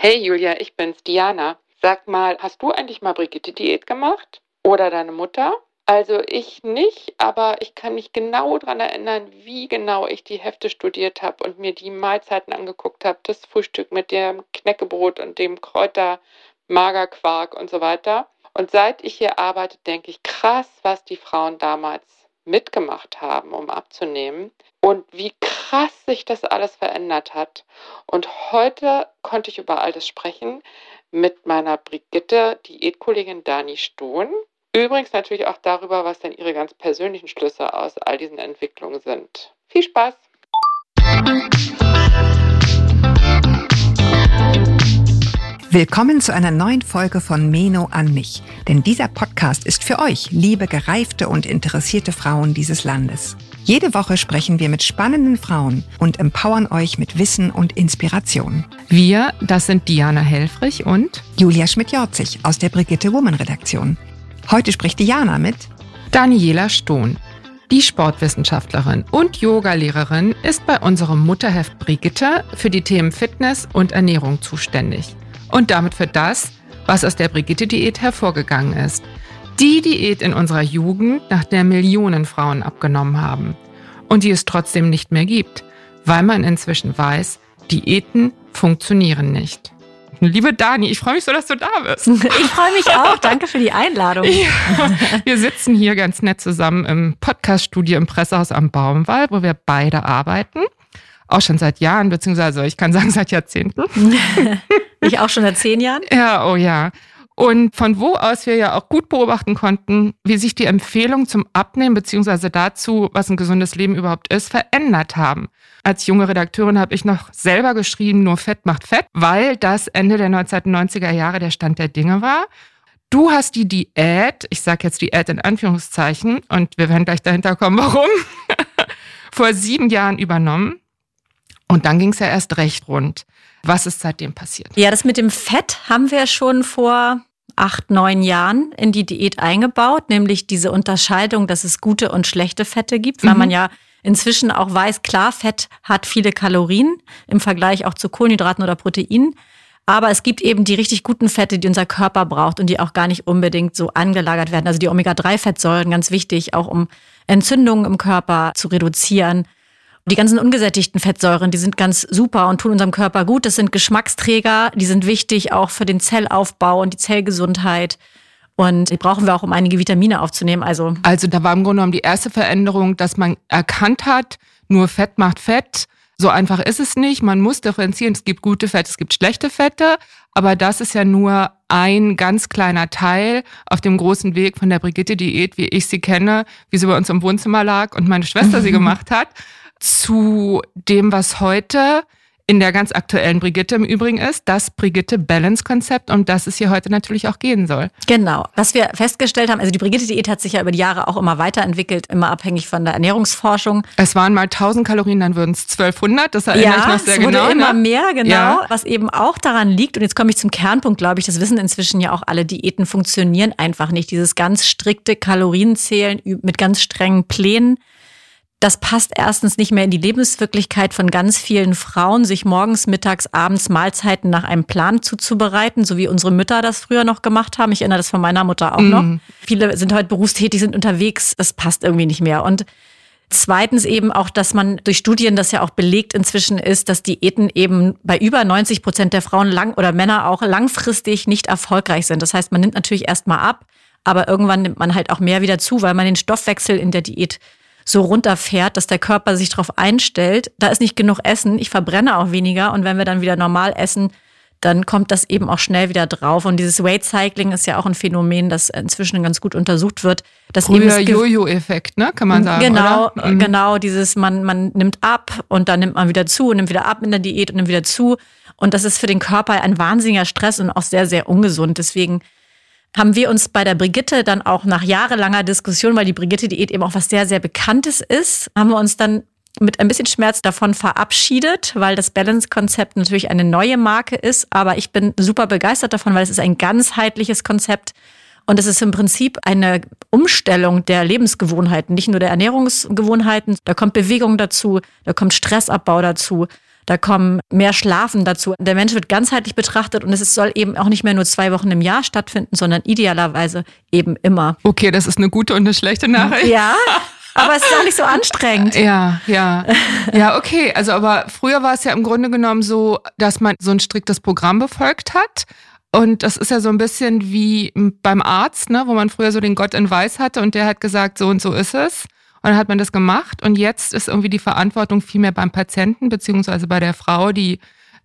Hey Julia, ich bin's, Diana. Sag mal, hast du eigentlich mal Brigitte-Diät gemacht? Oder deine Mutter? Also ich nicht, aber ich kann mich genau daran erinnern, wie genau ich die Hefte studiert habe und mir die Mahlzeiten angeguckt habe. Das Frühstück mit dem Knäckebrot und dem Kräuter, Magerquark und so weiter. Und seit ich hier arbeite, denke ich, krass, was die Frauen damals mitgemacht haben, um abzunehmen und wie krass sich das alles verändert hat. Und heute konnte ich über all das sprechen mit meiner Brigitte, Diätkollegin Dani Stohn. Übrigens natürlich auch darüber, was denn ihre ganz persönlichen Schlüsse aus all diesen Entwicklungen sind. Viel Spaß! Willkommen zu einer neuen Folge von Meno an mich. Denn dieser Podcast ist für euch, liebe gereifte und interessierte Frauen dieses Landes. Jede Woche sprechen wir mit spannenden Frauen und empowern euch mit Wissen und Inspiration. Wir, das sind Diana Helfrich und Julia Schmidt-Jorzig aus der Brigitte Woman Redaktion. Heute spricht Diana mit Daniela Stohn. Die Sportwissenschaftlerin und Yogalehrerin ist bei unserem Mutterheft Brigitte für die Themen Fitness und Ernährung zuständig. Und damit für das, was aus der Brigitte-Diät hervorgegangen ist. Die Diät in unserer Jugend, nach der Millionen Frauen abgenommen haben. Und die es trotzdem nicht mehr gibt, weil man inzwischen weiß, Diäten funktionieren nicht. Liebe Dani, ich freue mich so, dass du da bist. Ich freue mich auch. Danke für die Einladung. Ja, wir sitzen hier ganz nett zusammen im Podcaststudio im Pressehaus am Baumwall, wo wir beide arbeiten. Auch schon seit Jahren, beziehungsweise ich kann sagen seit Jahrzehnten. ich auch schon seit zehn Jahren. Ja, oh ja. Und von wo aus wir ja auch gut beobachten konnten, wie sich die Empfehlungen zum Abnehmen beziehungsweise dazu, was ein gesundes Leben überhaupt ist, verändert haben. Als junge Redakteurin habe ich noch selber geschrieben, nur Fett macht Fett, weil das Ende der 1990er Jahre der Stand der Dinge war. Du hast die Diät, ich sage jetzt Diät in Anführungszeichen, und wir werden gleich dahinter kommen, warum, vor sieben Jahren übernommen. Und dann ging es ja erst recht rund. Was ist seitdem passiert? Ja, das mit dem Fett haben wir schon vor acht, neun Jahren in die Diät eingebaut, nämlich diese Unterscheidung, dass es gute und schlechte Fette gibt, weil mhm. man ja inzwischen auch weiß, klar, Fett hat viele Kalorien im Vergleich auch zu Kohlenhydraten oder Proteinen. Aber es gibt eben die richtig guten Fette, die unser Körper braucht und die auch gar nicht unbedingt so angelagert werden. Also die Omega-3-Fettsäuren, ganz wichtig, auch um Entzündungen im Körper zu reduzieren. Die ganzen ungesättigten Fettsäuren, die sind ganz super und tun unserem Körper gut. Das sind Geschmacksträger, die sind wichtig auch für den Zellaufbau und die Zellgesundheit. Und die brauchen wir auch, um einige Vitamine aufzunehmen. Also, also da war im Grunde genommen die erste Veränderung, dass man erkannt hat, nur Fett macht Fett. So einfach ist es nicht. Man muss differenzieren. Es gibt gute Fette, es gibt schlechte Fette. Aber das ist ja nur ein ganz kleiner Teil auf dem großen Weg von der Brigitte-Diät, wie ich sie kenne, wie sie bei uns im Wohnzimmer lag und meine Schwester sie gemacht hat zu dem, was heute in der ganz aktuellen Brigitte im Übrigen ist, das Brigitte Balance Konzept, um das es hier heute natürlich auch gehen soll. Genau. Was wir festgestellt haben, also die Brigitte Diät hat sich ja über die Jahre auch immer weiterentwickelt, immer abhängig von der Ernährungsforschung. Es waren mal 1000 Kalorien, dann würden es 1200, das erinnere ja, ich noch sehr es wurde genau. immer ne? mehr, genau. Ja. Was eben auch daran liegt, und jetzt komme ich zum Kernpunkt, glaube ich, das wissen inzwischen ja auch alle, Diäten funktionieren einfach nicht. Dieses ganz strikte Kalorienzählen mit ganz strengen Plänen das passt erstens nicht mehr in die Lebenswirklichkeit von ganz vielen Frauen, sich morgens, mittags, abends Mahlzeiten nach einem Plan zuzubereiten, so wie unsere Mütter das früher noch gemacht haben. Ich erinnere das von meiner Mutter auch mm. noch. Viele sind heute berufstätig, sind unterwegs. Das passt irgendwie nicht mehr. Und Zweitens eben auch, dass man durch Studien, das ja auch belegt inzwischen ist, dass Diäten eben bei über 90 Prozent der Frauen lang oder Männer auch langfristig nicht erfolgreich sind. Das heißt, man nimmt natürlich erstmal ab, aber irgendwann nimmt man halt auch mehr wieder zu, weil man den Stoffwechsel in der Diät so runterfährt, dass der Körper sich darauf einstellt, da ist nicht genug Essen, ich verbrenne auch weniger und wenn wir dann wieder normal essen, dann kommt das eben auch schnell wieder drauf. Und dieses Weight Cycling ist ja auch ein Phänomen, das inzwischen ganz gut untersucht wird. Das Früher Jojo-Effekt, ne, kann man sagen. Genau, mhm. genau, dieses man, man nimmt ab und dann nimmt man wieder zu und nimmt wieder ab in der Diät und nimmt wieder zu. Und das ist für den Körper ein wahnsinniger Stress und auch sehr, sehr ungesund. Deswegen haben wir uns bei der Brigitte dann auch nach jahrelanger Diskussion, weil die Brigitte-Diät eben auch was sehr, sehr Bekanntes ist, haben wir uns dann mit ein bisschen Schmerz davon verabschiedet, weil das Balance-Konzept natürlich eine neue Marke ist. Aber ich bin super begeistert davon, weil es ist ein ganzheitliches Konzept. Und es ist im Prinzip eine Umstellung der Lebensgewohnheiten, nicht nur der Ernährungsgewohnheiten. Da kommt Bewegung dazu, da kommt Stressabbau dazu, Da kommen mehr Schlafen dazu. Der Mensch wird ganzheitlich betrachtet und es soll eben auch nicht mehr nur zwei Wochen im Jahr stattfinden, sondern idealerweise eben immer. Okay, das ist eine gute und eine schlechte Nachricht. Ja. Aber es ist auch nicht so anstrengend. Ja, ja. Ja, okay. Also, aber früher war es ja im Grunde genommen so, dass man so ein striktes Programm befolgt hat. Und das ist ja so ein bisschen wie beim Arzt, ne, wo man früher so den Gott in Weiß hatte und der hat gesagt, so und so ist es. Und dann hat man das gemacht und jetzt ist irgendwie die Verantwortung viel mehr beim Patienten beziehungsweise bei der Frau, die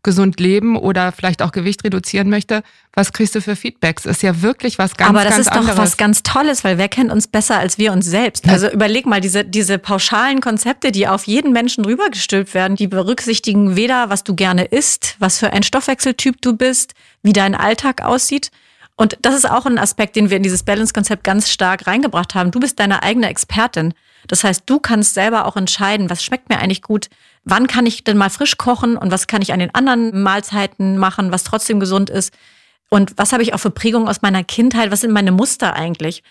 gesund leben oder vielleicht auch Gewicht reduzieren möchte, was kriegst du für Feedbacks? Ist ja wirklich was ganz, Aber das ist anderes. doch was ganz Tolles, weil wer kennt uns besser als wir uns selbst? Also überleg mal, diese, diese pauschalen Konzepte, die auf jeden Menschen rübergestülpt werden, die berücksichtigen weder, was du gerne isst, was für ein Stoffwechseltyp du bist, wie dein Alltag aussieht. Und das ist auch ein Aspekt, den wir in dieses Balance-Konzept ganz stark reingebracht haben. Du bist deine eigene Expertin. Das heißt, du kannst selber auch entscheiden, was schmeckt mir eigentlich gut, wann kann ich denn mal frisch kochen und was kann ich an den anderen Mahlzeiten machen, was trotzdem gesund ist. Und was habe ich auch für Prägungen aus meiner Kindheit? Was sind meine Muster eigentlich?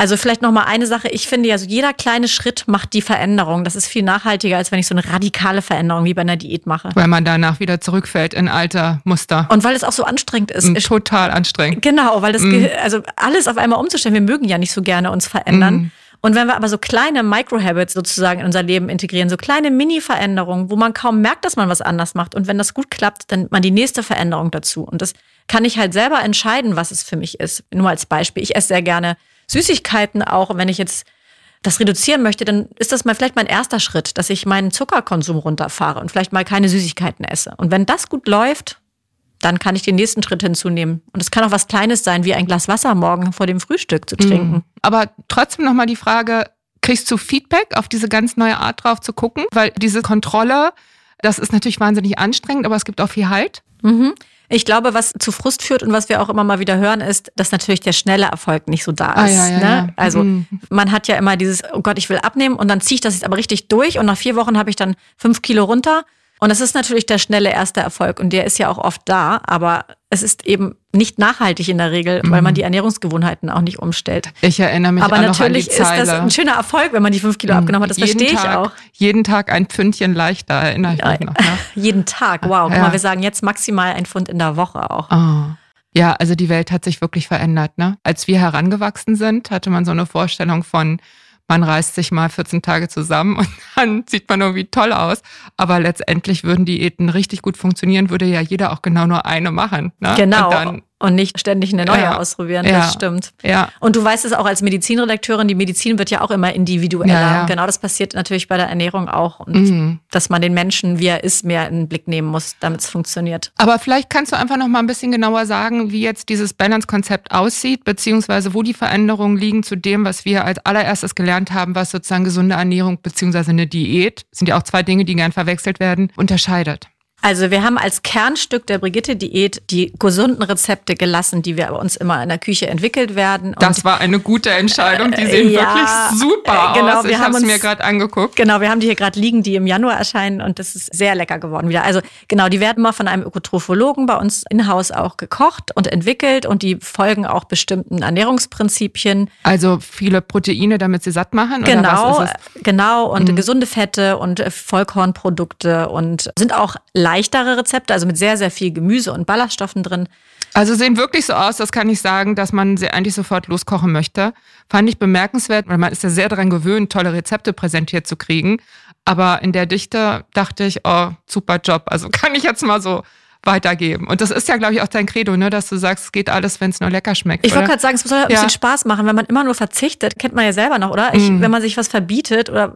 Also vielleicht noch mal eine Sache. Ich finde ja, so jeder kleine Schritt macht die Veränderung. Das ist viel nachhaltiger, als wenn ich so eine radikale Veränderung wie bei einer Diät mache. Weil man danach wieder zurückfällt in alter Muster. Und weil es auch so anstrengend ist. Mm, Total anstrengend. Genau, weil das, mm. also alles auf einmal umzustellen. Wir mögen ja nicht so gerne uns verändern. Mm. Und wenn wir aber so kleine Micro-Habits sozusagen in unser Leben integrieren, so kleine Mini-Veränderungen, wo man kaum merkt, dass man was anders macht. Und wenn das gut klappt, dann nimmt man die nächste Veränderung dazu. Und das kann ich halt selber entscheiden, was es für mich ist. Nur als Beispiel. Ich esse sehr gerne Süßigkeiten auch. Und wenn ich jetzt das reduzieren möchte, dann ist das mal vielleicht mein erster Schritt, dass ich meinen Zuckerkonsum runterfahre und vielleicht mal keine Süßigkeiten esse. Und wenn das gut läuft, dann kann ich den nächsten Schritt hinzunehmen. Und es kann auch was Kleines sein, wie ein Glas Wasser morgen vor dem Frühstück zu trinken. Mhm. Aber trotzdem nochmal die Frage, kriegst du Feedback auf diese ganz neue Art drauf zu gucken? Weil diese Kontrolle, das ist natürlich wahnsinnig anstrengend, aber es gibt auch viel Halt. Mhm. Ich glaube, was zu Frust führt und was wir auch immer mal wieder hören, ist, dass natürlich der schnelle Erfolg nicht so da ist. Ah, ja, ja, ne? ja. Also Mhm. man hat ja immer dieses, oh Gott, ich will abnehmen und dann ziehe ich das jetzt aber richtig durch und nach vier Wochen habe ich dann fünf Kilo runter. Und das ist natürlich der schnelle erste Erfolg und der ist ja auch oft da, aber es ist eben nicht nachhaltig in der Regel, weil man die Ernährungsgewohnheiten auch nicht umstellt. Ich erinnere mich Aber auch noch an die natürlich ist das Zeile. ein schöner Erfolg, wenn man die fünf Kilo abgenommen hat. Das Jeden verstehe ich Tag, auch. Jeden Tag ein Pfündchen leichter, erinnere ich mich noch. Ne? Jeden Tag, wow. Guck Ja. mal, wir sagen jetzt maximal ein Pfund in der Woche auch. Oh. Ja, also die Welt hat sich wirklich verändert. Ne? Als wir herangewachsen sind, hatte man so eine Vorstellung von, man reißt sich mal 14 Tage zusammen und dann sieht man irgendwie toll aus. Aber letztendlich würden Diäten richtig gut funktionieren, würde ja jeder auch genau nur eine machen. Ne? Genau. Und dann, Und nicht ständig eine neue Ja. ausprobieren, Ja. das stimmt. ja, Und du weißt es auch als Medizinredakteurin, die Medizin wird ja auch immer individueller. Ja, genau das passiert natürlich bei der Ernährung auch. Und Mhm. dass man den Menschen, wie er ist, mehr in den Blick nehmen muss, damit es funktioniert. Aber vielleicht kannst du einfach noch mal ein bisschen genauer sagen, wie jetzt dieses Balance-Konzept aussieht, beziehungsweise wo die Veränderungen liegen zu dem, was wir als allererstes gelernt haben, was sozusagen gesunde Ernährung beziehungsweise eine Diät, sind ja auch zwei Dinge, die gern verwechselt werden, unterscheidet. Also wir haben als Kernstück der Brigitte-Diät die gesunden Rezepte gelassen, die wir bei uns immer in der Küche entwickelt werden. Und Das war eine gute Entscheidung. Die sehen Ja, wirklich super äh, genau, aus. Ich habe es mir gerade angeguckt. Genau, wir haben die hier gerade liegen, die im Januar erscheinen und das ist sehr lecker geworden wieder. Also genau, die werden mal von einem Ökotrophologen bei uns in-house auch gekocht und entwickelt und die folgen auch bestimmten Ernährungsprinzipien. Also viele Proteine, damit sie satt machen? Genau, genau und Mhm. gesunde Fette und äh, Vollkornprodukte und sind auch leichtere Rezepte, also mit sehr, sehr viel Gemüse und Ballaststoffen drin. Also sehen wirklich so aus, das kann ich sagen, dass man sie eigentlich sofort loskochen möchte. Fand ich bemerkenswert, weil man ist ja sehr daran gewöhnt, tolle Rezepte präsentiert zu kriegen. Aber in der Dichte dachte ich, oh, super Job. Also kann ich jetzt mal so weitergeben. Und das ist ja, glaube ich, auch dein Credo, ne, dass du sagst, es geht alles, wenn es nur lecker schmeckt. Ich wollte gerade sagen, es soll ein Ja. bisschen Spaß machen, wenn man immer nur verzichtet, kennt man ja selber noch, oder? Ich, Mhm. Wenn man sich was verbietet, oder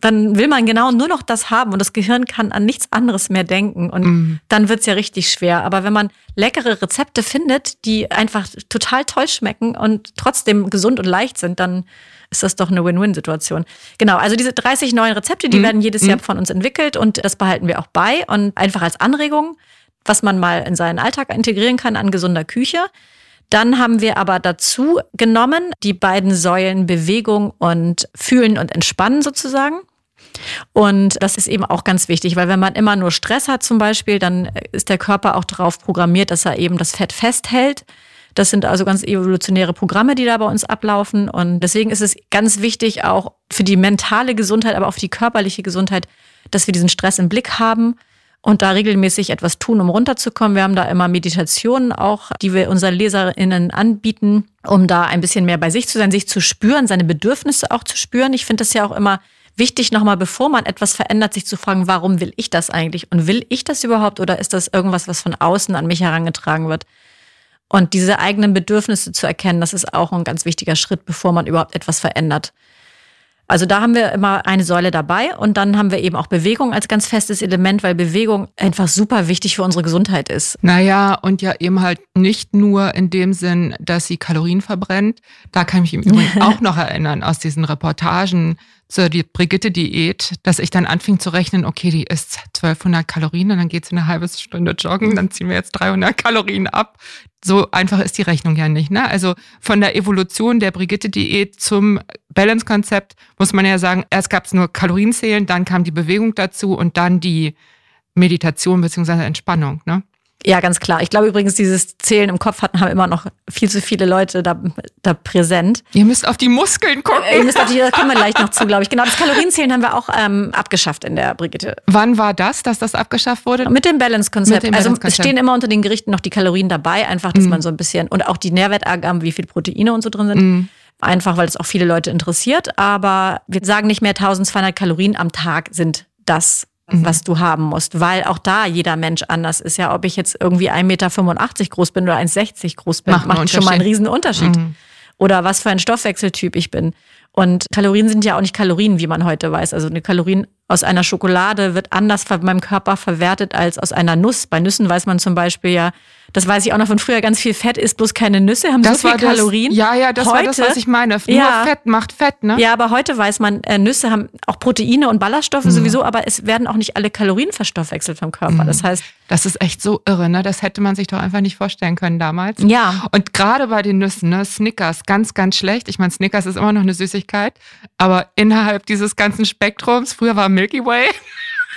dann will man genau nur noch das haben und das Gehirn kann an nichts anderes mehr denken und Mhm. dann wird's ja richtig schwer. Aber wenn man leckere Rezepte findet, die einfach total toll schmecken und trotzdem gesund und leicht sind, dann ist das doch eine Win-Win-Situation. Genau, also diese 30 neuen Rezepte, die Mhm. werden jedes Jahr von uns entwickelt und das behalten wir auch bei und einfach als Anregung, was man mal in seinen Alltag integrieren kann an gesunder Küche. Dann haben wir aber dazu genommen die beiden Säulen Bewegung und Fühlen und Entspannen sozusagen. Und das ist eben auch ganz wichtig, weil wenn man immer nur Stress hat zum Beispiel, dann ist der Körper auch darauf programmiert, dass er eben das Fett festhält. Das sind also ganz evolutionäre Programme, die da bei uns ablaufen. Und deswegen ist es ganz wichtig, auch für die mentale Gesundheit, aber auch für die körperliche Gesundheit, dass wir diesen Stress im Blick haben und da regelmäßig etwas tun, um runterzukommen. Wir haben da immer Meditationen auch, die wir unseren LeserInnen anbieten, um da ein bisschen mehr bei sich zu sein, sich zu spüren, seine Bedürfnisse auch zu spüren. Ich finde das ja auch immer wichtig, nochmal bevor man etwas verändert, sich zu fragen, warum will ich das eigentlich? Und will ich das überhaupt oder ist das irgendwas, was von außen an mich herangetragen wird? Und diese eigenen Bedürfnisse zu erkennen, das ist auch ein ganz wichtiger Schritt, bevor man überhaupt etwas verändert. Also da haben wir immer eine Säule dabei und dann haben wir eben auch Bewegung als ganz festes Element, weil Bewegung einfach super wichtig für unsere Gesundheit ist. Naja, und ja eben halt nicht nur in dem Sinn, dass sie Kalorien verbrennt. Da kann ich mich im Übrigen auch noch erinnern aus diesen Reportagen zur die Brigitte-Diät, dass ich dann anfing zu rechnen, okay, die isst 1200 Kalorien und dann geht sie eine halbe Stunde joggen, dann ziehen wir jetzt 300 Kalorien ab. So einfach ist die Rechnung ja nicht. Ne? Also von der Evolution der Brigitte-Diät zum Balance-Konzept muss man ja sagen, erst gab es nur Kalorienzählen, dann kam die Bewegung dazu und dann die Meditation beziehungsweise Entspannung. Ne? Ja, ganz klar. Ich glaube übrigens, dieses Zählen im Kopf hatten, haben immer noch viel zu viele Leute da, da präsent. Ihr müsst auf die Muskeln gucken. Ihr müsst auf die, da kommen wir gleich noch zu, glaube ich. Genau, das Kalorienzählen haben wir auch ähm, abgeschafft in der Brigitte. Wann war das, dass das abgeschafft wurde? Mit dem Balance-Konzept. Balance also es stehen immer unter den Gerichten noch die Kalorien dabei, einfach, dass mhm. man so ein bisschen, und auch die Nährwertangaben, wie viel Proteine und so drin sind. Mhm. Einfach, weil es auch viele Leute interessiert. Aber wir sagen nicht mehr 1200 Kalorien am Tag sind das mhm. was du haben musst, weil auch da jeder Mensch anders ist. Ja, ob ich jetzt irgendwie 1,85 Meter groß bin oder 1,60 groß bin, macht, macht schon mal einen riesen Unterschied. Mhm. Oder was für ein Stoffwechseltyp ich bin. Und Kalorien sind ja auch nicht Kalorien, wie man heute weiß. Also eine Kalorien aus einer Schokolade wird anders von meinem Körper verwertet als aus einer Nuss. Bei Nüssen weiß man zum Beispiel ja, das weiß ich auch noch von früher, ganz viel Fett ist bloß keine Nüsse, haben das so viel Kalorien. Ja, ja, das heute, war das, was ich meine. Nur ja, Fett macht Fett, ne? Ja, aber heute weiß man, äh, Nüsse haben auch Proteine und Ballaststoffe mhm. sowieso, aber es werden auch nicht alle Kalorien verstoffwechselt vom Körper. Mhm. Das heißt. Das ist echt so irre, ne? Das hätte man sich doch einfach nicht vorstellen können damals. Ja. Und gerade bei den Nüssen, ne? Snickers, ganz, ganz schlecht. Ich meine, Snickers ist immer noch eine Süßigkeit, aber innerhalb dieses ganzen Spektrums, früher war Milky Way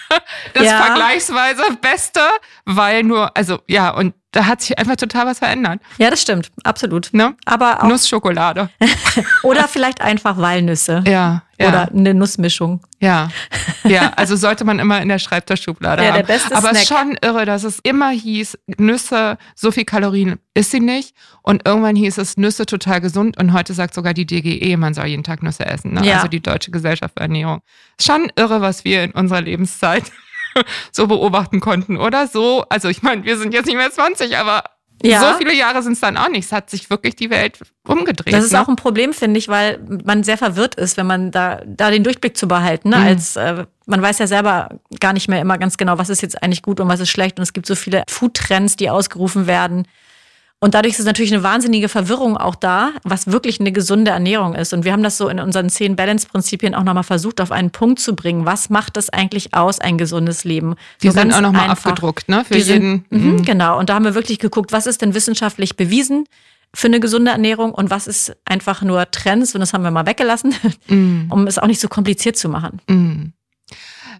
das ja. vergleichsweise Beste, weil nur, also ja, und da hat sich einfach total was verändert. Ja, das stimmt, absolut. Ne? Aber auch Nussschokolade. Oder vielleicht einfach Walnüsse. Ja, ja. Oder eine Nussmischung. Ja, ja, also sollte man immer in der Schreibtischschublade ja, haben. Der beste Aber es ist schon irre, dass es immer hieß, Nüsse, so viel Kalorien ist sie nicht. Und irgendwann hieß es Nüsse total gesund. Und heute sagt sogar die DGE, man soll jeden Tag Nüsse essen. Ne? Ja. Also die Deutsche Gesellschaft für Ernährung. Schon irre, was wir in unserer Lebenszeit so beobachten konnten, oder? So, also ich meine, wir sind jetzt nicht mehr 20, aber ja. So viele Jahre sind es dann auch nicht. Es hat sich wirklich die Welt umgedreht. Das ist ne? auch ein Problem, finde ich, weil man sehr verwirrt ist, wenn man da, da den Durchblick zu behalten. Ne? Mhm. Als äh, man weiß ja selber gar nicht mehr immer ganz genau, was ist jetzt eigentlich gut und was ist schlecht. Und es gibt so viele Foodtrends, die ausgerufen werden. Und dadurch ist natürlich eine wahnsinnige Verwirrung auch da, was wirklich eine gesunde Ernährung ist. Und wir haben das so in unseren zehn Balance-Prinzipien auch nochmal versucht, auf einen Punkt zu bringen. Was macht es eigentlich aus, ein gesundes Leben? Die so sind auch nochmal abgedruckt, ne? Für jeden. Sind, mhm, mhm. Genau. Und da haben wir wirklich geguckt, was ist denn wissenschaftlich bewiesen? für eine gesunde Ernährung und was ist einfach nur Trends und das haben wir mal weggelassen, mm. um es auch nicht so kompliziert zu machen. Mm.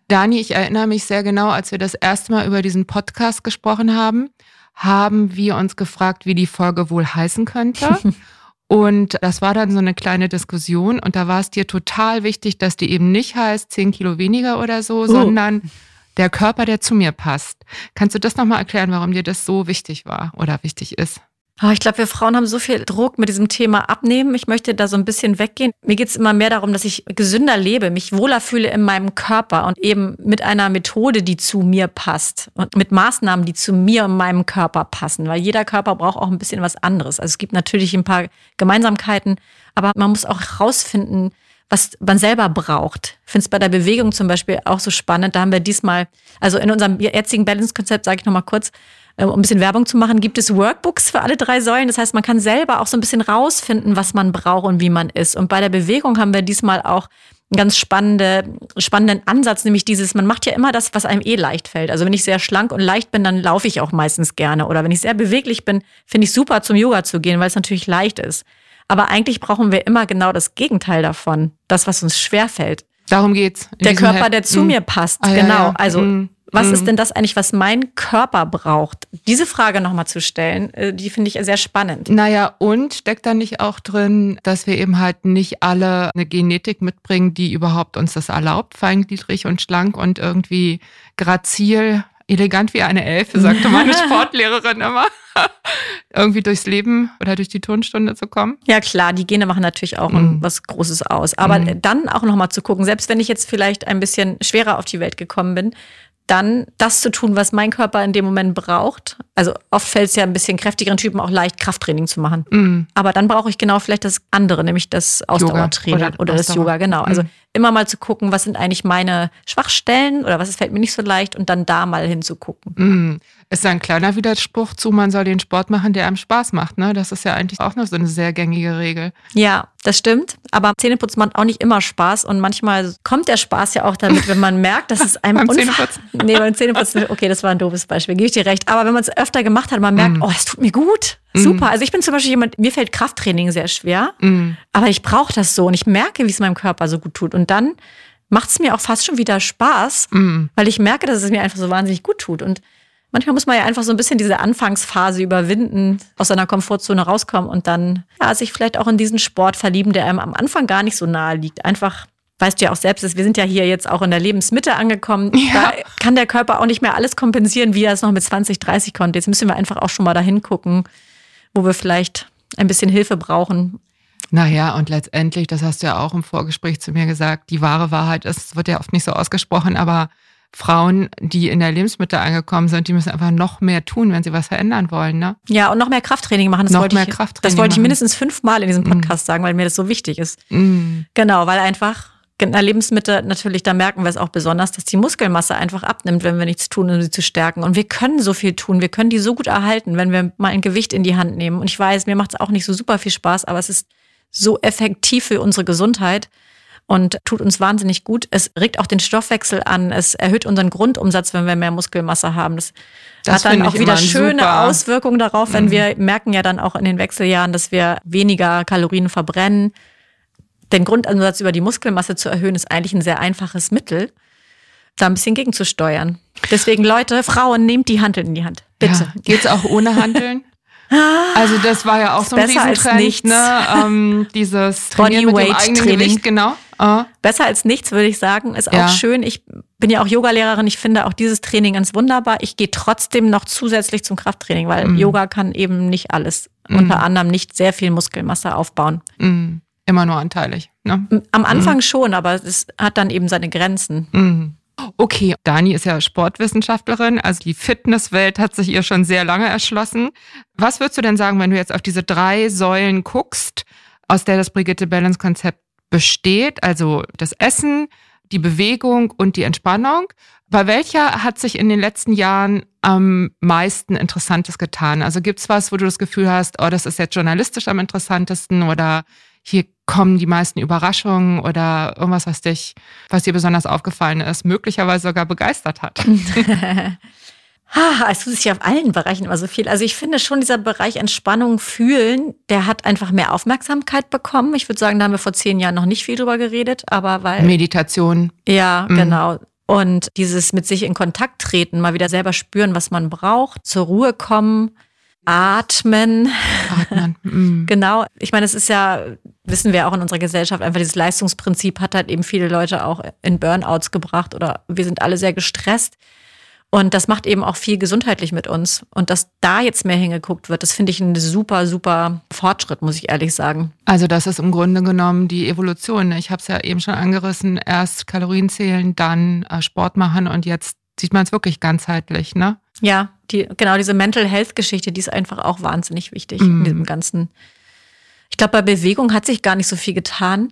Dani, ich erinnere mich sehr genau, als wir das erste Mal über diesen Podcast gesprochen haben haben wir uns gefragt, wie die Folge wohl heißen könnte. Und das war dann so eine kleine Diskussion. Und da war es dir total wichtig, dass die eben nicht heißt 10 Kilo weniger oder so, oh. sondern der Körper, der zu mir passt. Kannst du das nochmal erklären, warum dir das so wichtig war oder wichtig ist? Oh, ich glaube, wir Frauen haben so viel Druck mit diesem Thema Abnehmen. Ich möchte da so ein bisschen weggehen. Mir geht es immer mehr darum, dass ich gesünder lebe, mich wohler fühle in meinem Körper und eben mit einer Methode, die zu mir passt und mit Maßnahmen, die zu mir und meinem Körper passen. Weil jeder Körper braucht auch ein bisschen was anderes. Also es gibt natürlich ein paar Gemeinsamkeiten, aber man muss auch herausfinden, was man selber braucht. Ich finde es bei der Bewegung zum Beispiel auch so spannend. Da haben wir diesmal, also in unserem jetzigen Balance-Konzept, sage ich nochmal kurz, um ein bisschen Werbung zu machen, gibt es Workbooks für alle drei Säulen. Das heißt, man kann selber auch so ein bisschen rausfinden, was man braucht und wie man ist. Und bei der Bewegung haben wir diesmal auch einen ganz spannende, spannenden Ansatz, nämlich dieses, man macht ja immer das, was einem eh leicht fällt. Also wenn ich sehr schlank und leicht bin, dann laufe ich auch meistens gerne. Oder wenn ich sehr beweglich bin, finde ich super zum Yoga zu gehen, weil es natürlich leicht ist. Aber eigentlich brauchen wir immer genau das Gegenteil davon. Das, was uns schwer fällt. Darum geht's. Der Körper, der zu mm. mir passt. Ah, genau. Ja, ja. Also mm. Was mhm. ist denn das eigentlich, was mein Körper braucht? Diese Frage nochmal zu stellen, äh, die finde ich sehr spannend. Naja, und steckt da nicht auch drin, dass wir eben halt nicht alle eine Genetik mitbringen, die überhaupt uns das erlaubt, feingliedrig und schlank und irgendwie grazil elegant wie eine Elfe, sagte meine Sportlehrerin immer. Irgendwie durchs Leben oder durch die Turnstunde zu kommen. Ja, klar, die Gene machen natürlich auch mm. was Großes aus. Aber mm. dann auch nochmal zu gucken, selbst wenn ich jetzt vielleicht ein bisschen schwerer auf die Welt gekommen bin, dann das zu tun, was mein Körper in dem Moment braucht. Also oft fällt es ja ein bisschen kräftigeren Typen auch leicht, Krafttraining zu machen. Mm. Aber dann brauche ich genau vielleicht das andere, nämlich das Ausdauertraining oder, oder, das Yoga, genau. Also immer mal zu gucken, was sind eigentlich meine Schwachstellen oder was fällt mir nicht so leicht und dann da mal hinzugucken. Mm. Ist ein kleiner Widerspruch zu, man soll den Sport machen, der einem Spaß macht. Ne? Das ist ja eigentlich auch noch so eine sehr gängige Regel. Ja, das stimmt. Aber Zähneputzen macht auch nicht immer Spaß und manchmal kommt der Spaß ja auch damit, wenn man merkt, dass es einem beim Zähneputzen. Nee, beim Zähneputzen, okay, das war ein doofes Beispiel, gebe ich dir recht. Aber wenn man es öfter gemacht hat, man merkt, mm. oh, es tut mir gut. Super. Mm. Also ich bin zum Beispiel jemand, mir fällt Krafttraining sehr schwer, mm. aber ich brauche das so und ich merke, wie es meinem Körper so gut tut. Und dann macht es mir auch fast schon wieder Spaß, mm. weil ich merke, dass es mir einfach so wahnsinnig gut tut. Und manchmal muss man ja einfach so ein bisschen diese Anfangsphase überwinden, aus seiner Komfortzone rauskommen und dann ja, sich vielleicht auch in diesen Sport verlieben, der einem am Anfang gar nicht so nahe liegt. Einfach weißt du ja auch selbst, wir sind ja hier jetzt auch in der Lebensmitte angekommen. Ja. Da kann der Körper auch nicht mehr alles kompensieren, wie er es noch mit 20, 30 konnte. Jetzt müssen wir einfach auch schon mal dahin gucken, wo wir vielleicht ein bisschen Hilfe brauchen. Naja, und letztendlich, das hast du ja auch im Vorgespräch zu mir gesagt, die wahre Wahrheit ist, es wird ja oft nicht so ausgesprochen, aber Frauen, die in der Lebensmittel angekommen sind, die müssen einfach noch mehr tun, wenn sie was verändern wollen. Ne? Ja, und noch mehr Krafttraining machen. Das noch wollte mehr ich, Krafttraining Das wollte ich mindestens fünfmal in diesem Podcast mm. sagen, weil mir das so wichtig ist. Mm. Genau, weil einfach Lebensmittel natürlich, da merken wir es auch besonders, dass die Muskelmasse einfach abnimmt, wenn wir nichts tun, um sie zu stärken. Und wir können so viel tun, wir können die so gut erhalten, wenn wir mal ein Gewicht in die Hand nehmen. Und ich weiß, mir macht es auch nicht so super viel Spaß, aber es ist so effektiv für unsere Gesundheit und tut uns wahnsinnig gut. Es regt auch den Stoffwechsel an. Es erhöht unseren Grundumsatz, wenn wir mehr Muskelmasse haben. Das, das hat dann auch wieder schöne super. Auswirkungen darauf, wenn mhm. wir merken ja dann auch in den Wechseljahren, dass wir weniger Kalorien verbrennen. Den Grundumsatz über die Muskelmasse zu erhöhen, ist eigentlich ein sehr einfaches Mittel, da ein bisschen gegenzusteuern. Deswegen, Leute, Frauen, nehmt die Handeln in die Hand. Bitte. Ja, geht's auch ohne Handeln? Also das war ja auch so ein Besser Riesentrend, ne? Ähm, dieses Body mit dem eigenen Training. Gewicht, genau. Uh. Besser als nichts, würde ich sagen. Ist Ja. auch schön. Ich bin ja auch Yogalehrerin. Ich finde auch dieses Training ganz wunderbar. Ich gehe trotzdem noch zusätzlich zum Krafttraining, weil Mhm. Yoga kann eben nicht alles. Mhm. Unter anderem nicht sehr viel Muskelmasse aufbauen. Mm, immer nur anteilig. Ne? Am Anfang schon, aber es hat dann eben seine Grenzen. Mhm. Okay, Dani ist ja Sportwissenschaftlerin, also die Fitnesswelt hat sich ihr schon sehr lange erschlossen. Was würdest du denn sagen, wenn du jetzt auf diese drei Säulen guckst, aus der das Brigitte Balance Konzept besteht, also das Essen, die Bewegung und die Entspannung? Bei welcher hat sich in den letzten Jahren am meisten Interessantes getan? Also gibt's was, wo du das Gefühl hast, oh, das ist jetzt journalistisch am interessantesten oder hier kommen die meisten Überraschungen oder irgendwas, was dich, was dir besonders aufgefallen ist, möglicherweise sogar begeistert hat. Ah, es tut sich ja auf allen Bereichen immer so viel. Also ich finde schon, dieser Bereich Entspannung fühlen, der hat einfach mehr Aufmerksamkeit bekommen. Ich würde sagen, da haben wir vor zehn Jahren noch nicht viel drüber geredet, aber weil. Meditation. Ja, Mhm. genau. Und dieses mit sich in Kontakt treten, mal wieder selber spüren, was man braucht, zur Ruhe kommen, atmen. Atmen. Mm. Genau. Ich meine, es ist ja, wissen wir auch in unserer Gesellschaft, einfach dieses Leistungsprinzip hat halt eben viele Leute auch in Burnouts gebracht oder wir sind alle sehr gestresst. Und das macht eben auch viel gesundheitlich mit uns. Und dass da jetzt mehr hingeguckt wird, das finde ich ein super, super Fortschritt, muss ich ehrlich sagen. Also das ist im Grunde genommen die Evolution. ne? Ich habe es ja eben schon angerissen. Erst Kalorien zählen, dann äh, Sport machen und jetzt sieht man es wirklich ganzheitlich, ne? Ja, die, genau diese Mental Health Geschichte, die ist einfach auch wahnsinnig wichtig Mhm. in diesem ganzen. Ich glaube, bei Bewegung hat sich gar nicht so viel getan.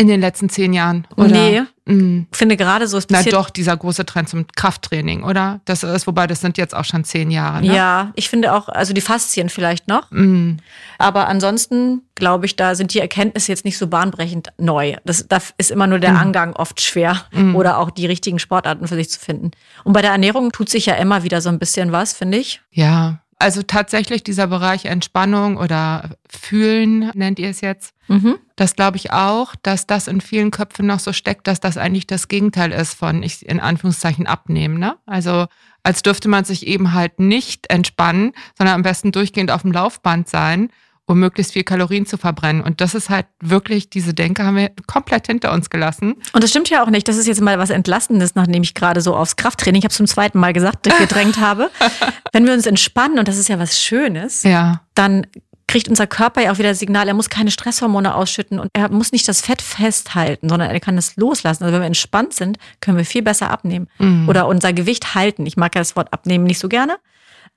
In den letzten zehn Jahren. Oder? Nee. Mm. Ich finde gerade so, es Na doch, dieser große Trend zum Krafttraining, oder? Das ist, wobei das sind jetzt auch schon zehn Jahre, ne? Ja, ich finde auch, also die Faszien vielleicht noch. Mm. Aber ansonsten glaube ich, da sind die Erkenntnisse jetzt nicht so bahnbrechend neu. Das, da ist immer nur der Mhm. Angang oft schwer Mhm. oder auch die richtigen Sportarten für sich zu finden. Und bei der Ernährung tut sich ja immer wieder so ein bisschen was, finde ich. Ja, also tatsächlich dieser Bereich Entspannung oder Fühlen, nennt ihr es jetzt, Mhm. das glaube ich auch, dass das in vielen Köpfen noch so steckt, dass das eigentlich das Gegenteil ist von, ich in Anführungszeichen, abnehmen. Ne? Also als dürfte man sich eben halt nicht entspannen, sondern am besten durchgehend auf dem Laufband sein um möglichst viel Kalorien zu verbrennen. Und das ist halt wirklich, diese Denke haben wir komplett hinter uns gelassen. Und das stimmt ja auch nicht. Das ist jetzt mal was Entlastendes, nachdem ich gerade so aufs Krafttraining, ich habe es zum zweiten Mal gesagt, gedrängt habe. Wenn wir uns entspannen, und das ist ja was Schönes, ja. dann kriegt unser Körper ja auch wieder das Signal, er muss keine Stresshormone ausschütten und er muss nicht das Fett festhalten, sondern er kann es loslassen. Also wenn wir entspannt sind, können wir viel besser abnehmen mhm. oder unser Gewicht halten. Ich mag ja das Wort abnehmen nicht so gerne,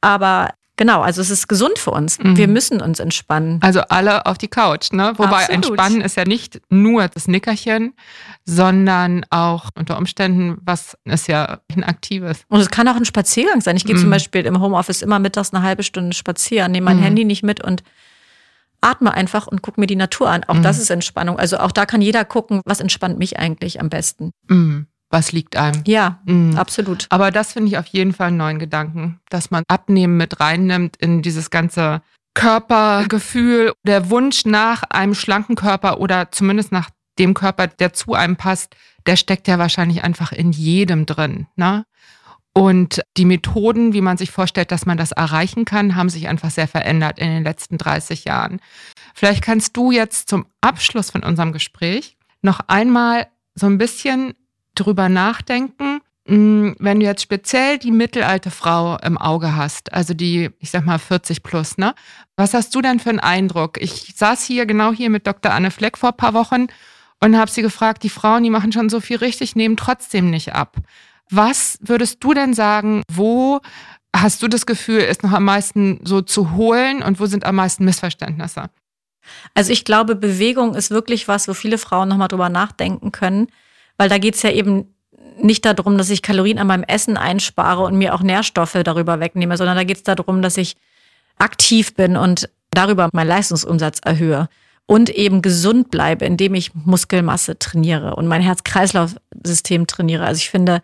aber Genau, also es ist gesund für uns. Mhm. Wir müssen uns entspannen. Also alle auf die Couch, ne? Wobei Absolut. Entspannen ist ja nicht nur das Nickerchen, sondern auch unter Umständen, was ist ja ein aktives. Und es kann auch ein Spaziergang sein. Ich gehe mhm. zum Beispiel im Homeoffice immer mittags eine halbe Stunde spazieren, nehme mein mhm. Handy nicht mit und atme einfach und gucke mir die Natur an. Auch das mhm. ist Entspannung. Also auch da kann jeder gucken, was entspannt mich eigentlich am besten. Was liegt einem. Ja, mhm. absolut. Aber das finde ich auf jeden Fall einen neuen Gedanken, dass man Abnehmen mit reinnimmt in dieses ganze Körpergefühl, der Wunsch nach einem schlanken Körper oder zumindest nach dem Körper, der zu einem passt, der steckt ja wahrscheinlich einfach in jedem drin. Ne? Und die Methoden, wie man sich vorstellt, dass man das erreichen kann, haben sich einfach sehr verändert in den letzten 30 Jahren. Vielleicht kannst du jetzt zum Abschluss von unserem Gespräch noch einmal so ein bisschen drüber nachdenken, mm, wenn du jetzt speziell die mittelalte Frau im Auge hast, also die, ich sag mal 40 plus, ne? Was hast du denn für einen Eindruck? Ich saß hier genau hier mit Dr. Anne Fleck vor ein paar Wochen und habe sie gefragt, die Frauen, die machen schon so viel richtig, nehmen trotzdem nicht ab. Was würdest du denn sagen, wo hast du das Gefühl, ist noch am meisten so zu holen und wo sind am meisten Missverständnisse? Also ich glaube, Bewegung ist wirklich was, wo viele Frauen nochmal drüber nachdenken können weil da geht es ja eben nicht darum, dass ich Kalorien an meinem Essen einspare und mir auch Nährstoffe darüber wegnehme, sondern da geht es darum, dass ich aktiv bin und darüber meinen Leistungsumsatz erhöhe und eben gesund bleibe, indem ich Muskelmasse trainiere und mein Herz-Kreislauf-System trainiere. Also ich finde,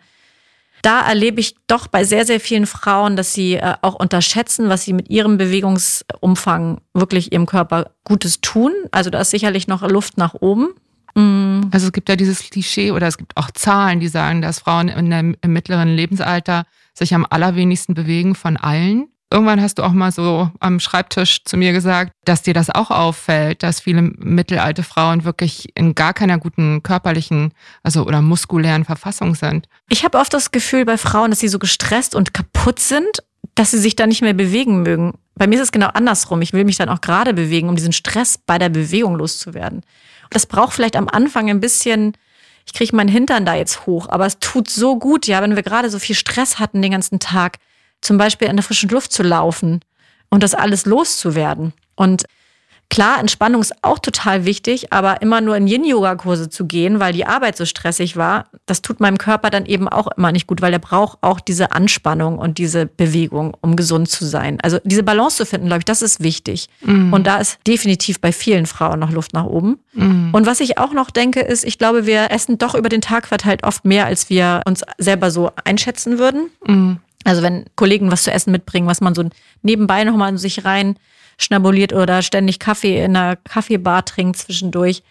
da erlebe ich doch bei sehr, sehr vielen Frauen, dass sie äh, auch unterschätzen, was sie mit ihrem Bewegungsumfang wirklich ihrem Körper Gutes tun. Also da ist sicherlich noch Luft nach oben. Mhm. Also es gibt ja dieses Klischee oder es gibt auch Zahlen, die sagen, dass Frauen in der, im mittleren Lebensalter sich am allerwenigsten bewegen von allen. Irgendwann hast du auch mal so am Schreibtisch zu mir gesagt, dass dir das auch auffällt, dass viele mittelalte Frauen wirklich in gar keiner guten körperlichen, also oder muskulären Verfassung sind. Ich habe oft das Gefühl bei Frauen, dass sie so gestresst und kaputt sind, dass sie sich da nicht mehr bewegen mögen. Bei mir ist es genau andersrum. Ich will mich dann auch gerade bewegen, um diesen Stress bei der Bewegung loszuwerden. Das braucht vielleicht am Anfang ein bisschen, ich kriege meinen Hintern da jetzt hoch, aber es tut so gut, ja, wenn wir gerade so viel Stress hatten den ganzen Tag, zum Beispiel in der frischen Luft zu laufen und das alles loszuwerden. Und Klar, Entspannung ist auch total wichtig, aber immer nur in Yin-Yoga-Kurse zu gehen, weil die Arbeit so stressig war, das tut meinem Körper dann eben auch immer nicht gut, weil er braucht auch diese Anspannung und diese Bewegung, um gesund zu sein. Also diese Balance zu finden, glaube ich, das ist wichtig. Mhm. Und da ist definitiv bei vielen Frauen noch Luft nach oben. Mhm. Und was ich auch noch denke, ist, ich glaube, wir essen doch über den Tag verteilt oft mehr, als wir uns selber so einschätzen würden. Mhm. Also wenn Kollegen was zu essen mitbringen, was man so nebenbei nochmal in sich rein schnabuliert oder ständig Kaffee in einer Kaffeebar trinkt zwischendurch.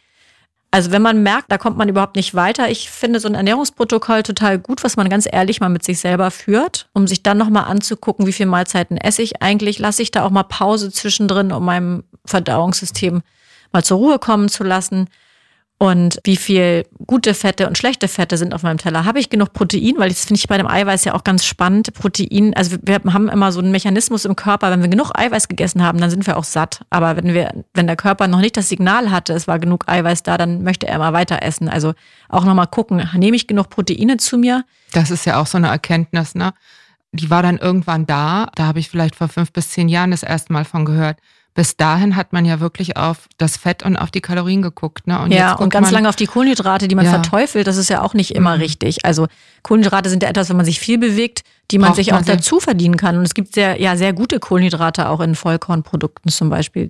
Also wenn man merkt, da kommt man überhaupt nicht weiter, ich finde so ein Ernährungsprotokoll total gut, was man ganz ehrlich mal mit sich selber führt, um sich dann nochmal anzugucken, wie viele Mahlzeiten esse ich eigentlich, lasse ich da auch mal Pause zwischendrin, um meinem Verdauungssystem mal zur Ruhe kommen zu lassen und wie viel gute Fette und schlechte Fette sind auf meinem Teller. Habe ich genug Protein? Weil das finde ich bei dem Eiweiß ja auch ganz spannend. Protein, also wir haben immer so einen Mechanismus im Körper, wenn wir genug Eiweiß gegessen haben, dann sind wir auch satt. Aber wenn wir, wenn der Körper noch nicht das Signal hatte, es war genug Eiweiß da, dann möchte er immer weiter essen. Also auch nochmal gucken, nehme ich genug Proteine zu mir? Das ist ja auch so eine Erkenntnis, ne? Die war dann irgendwann da. Da habe ich vielleicht vor fünf bis zehn Jahren das erste Mal von gehört bis dahin hat man ja wirklich auf das Fett und auf die Kalorien geguckt. Ne? Und ja, und ganz man, lange auf die Kohlenhydrate, die man ja. verteufelt, das ist ja auch nicht immer mhm. richtig. Also Kohlenhydrate sind ja etwas, wenn man sich viel bewegt, die man Braucht sich auch dazu verdienen kann. Und es gibt sehr, ja, sehr gute Kohlenhydrate auch in Vollkornprodukten zum Beispiel.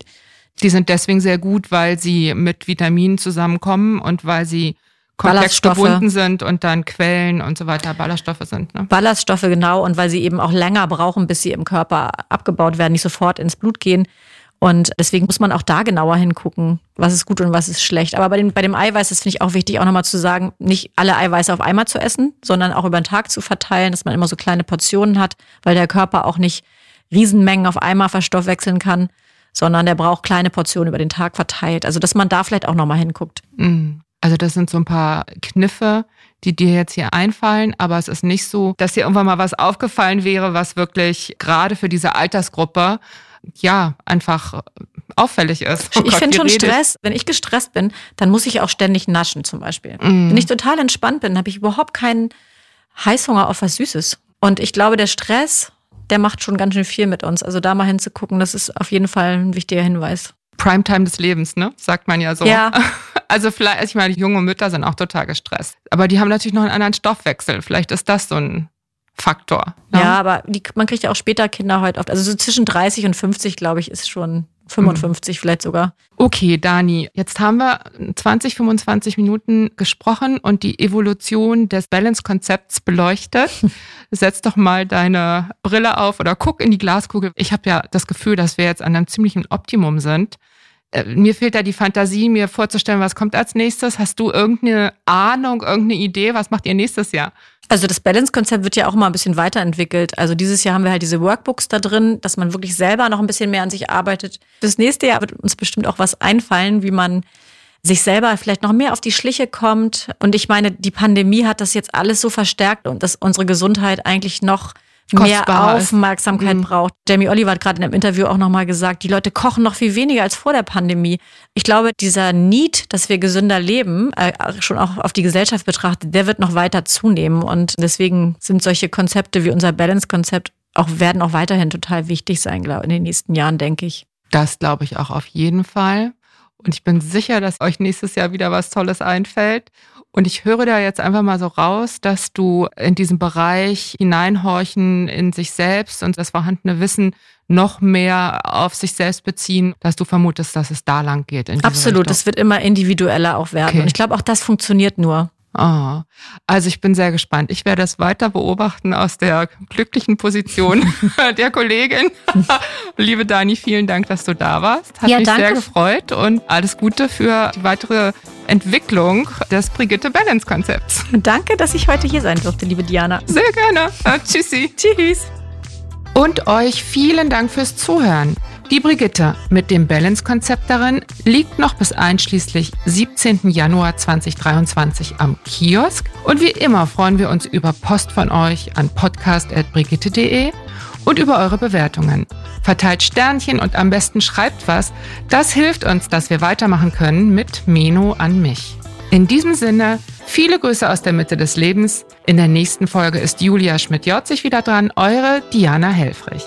Die sind deswegen sehr gut, weil sie mit Vitaminen zusammenkommen und weil sie komplex gebunden sind und dann Quellen und so weiter Ballaststoffe sind. Ne? Ballaststoffe, genau. Und weil sie eben auch länger brauchen, bis sie im Körper abgebaut werden, nicht sofort ins Blut gehen. Und deswegen muss man auch da genauer hingucken, was ist gut und was ist schlecht. Aber bei dem, bei dem Eiweiß, das finde ich auch wichtig, auch nochmal zu sagen, nicht alle Eiweiße auf einmal zu essen, sondern auch über den Tag zu verteilen, dass man immer so kleine Portionen hat, weil der Körper auch nicht Riesenmengen auf einmal verstoffwechseln kann, sondern der braucht kleine Portionen über den Tag verteilt. Also, dass man da vielleicht auch nochmal hinguckt. Mm. Also, das sind so ein paar Kniffe, die dir jetzt hier einfallen, aber es ist nicht so, dass dir irgendwann mal was aufgefallen wäre, was wirklich gerade für diese Altersgruppe ja einfach auffällig ist. Oh ich finde schon Stress. Wenn ich gestresst bin, dann muss ich auch ständig naschen zum Beispiel. Mm. Wenn ich total entspannt bin, habe ich überhaupt keinen Heißhunger auf was Süßes. Und ich glaube, der Stress, der macht schon ganz schön viel mit uns. Also da mal hinzugucken, das ist auf jeden Fall ein wichtiger Hinweis. Primetime des Lebens, ne? Sagt man ja so. Ja. Also vielleicht, ich meine, junge Mütter sind auch total gestresst. Aber die haben natürlich noch einen anderen Stoffwechsel. Vielleicht ist das so ein Faktor. Ne? Ja, aber die, man kriegt ja auch später Kinder heute oft. Also so zwischen 30 und 50, glaube ich, ist schon 55 mhm. vielleicht sogar. Okay, Dani, jetzt haben wir 20, 25 Minuten gesprochen und die Evolution des Balance-Konzepts beleuchtet. Setz doch mal deine Brille auf oder guck in die Glaskugel. Ich habe ja das Gefühl, dass wir jetzt an einem ziemlichen Optimum sind. Äh, mir fehlt da die Fantasie, mir vorzustellen, was kommt als nächstes. Hast du irgendeine Ahnung, irgendeine Idee? Was macht ihr nächstes Jahr? Also das Balance-Konzept wird ja auch mal ein bisschen weiterentwickelt. Also dieses Jahr haben wir halt diese Workbooks da drin, dass man wirklich selber noch ein bisschen mehr an sich arbeitet. Fürs nächste Jahr wird uns bestimmt auch was einfallen, wie man sich selber vielleicht noch mehr auf die Schliche kommt. Und ich meine, die Pandemie hat das jetzt alles so verstärkt und dass unsere Gesundheit eigentlich noch mehr Aufmerksamkeit ist. Mhm. braucht. Jamie Oliver hat gerade in einem Interview auch nochmal gesagt, die Leute kochen noch viel weniger als vor der Pandemie. Ich glaube, dieser Need, dass wir gesünder leben, äh, schon auch auf die Gesellschaft betrachtet, der wird noch weiter zunehmen. Und deswegen sind solche Konzepte wie unser Balance-Konzept auch, werden auch weiterhin total wichtig sein, glaube ich, in den nächsten Jahren, denke ich. Das glaube ich auch auf jeden Fall. Und ich bin sicher, dass euch nächstes Jahr wieder was Tolles einfällt. Und ich höre da jetzt einfach mal so raus, dass du in diesem Bereich hineinhorchen in sich selbst und das vorhandene Wissen noch mehr auf sich selbst beziehen, dass du vermutest, dass es da lang geht. Absolut, es wird immer individueller auch werden. Okay. Und ich glaube, auch das funktioniert nur. Oh, also ich bin sehr gespannt. Ich werde das weiter beobachten aus der glücklichen Position der Kollegin. Liebe Dani, vielen Dank, dass du da warst. Hat ja, mich danke. sehr gefreut und alles Gute für die weitere Entwicklung des Brigitte Balance Konzepts. Danke, dass ich heute hier sein durfte, liebe Diana. Sehr gerne. Uh, tschüssi. Tschüss. Und euch vielen Dank fürs Zuhören. Die Brigitte mit dem Balance-Konzept darin liegt noch bis einschließlich 17. Januar 2023 am Kiosk. Und wie immer freuen wir uns über Post von euch an podcast.brigitte.de und über eure Bewertungen. Verteilt Sternchen und am besten schreibt was. Das hilft uns, dass wir weitermachen können mit Meno an mich. In diesem Sinne, viele Grüße aus der Mitte des Lebens. In der nächsten Folge ist Julia Schmidt-Jorzig wieder dran, eure Diana Helfrich.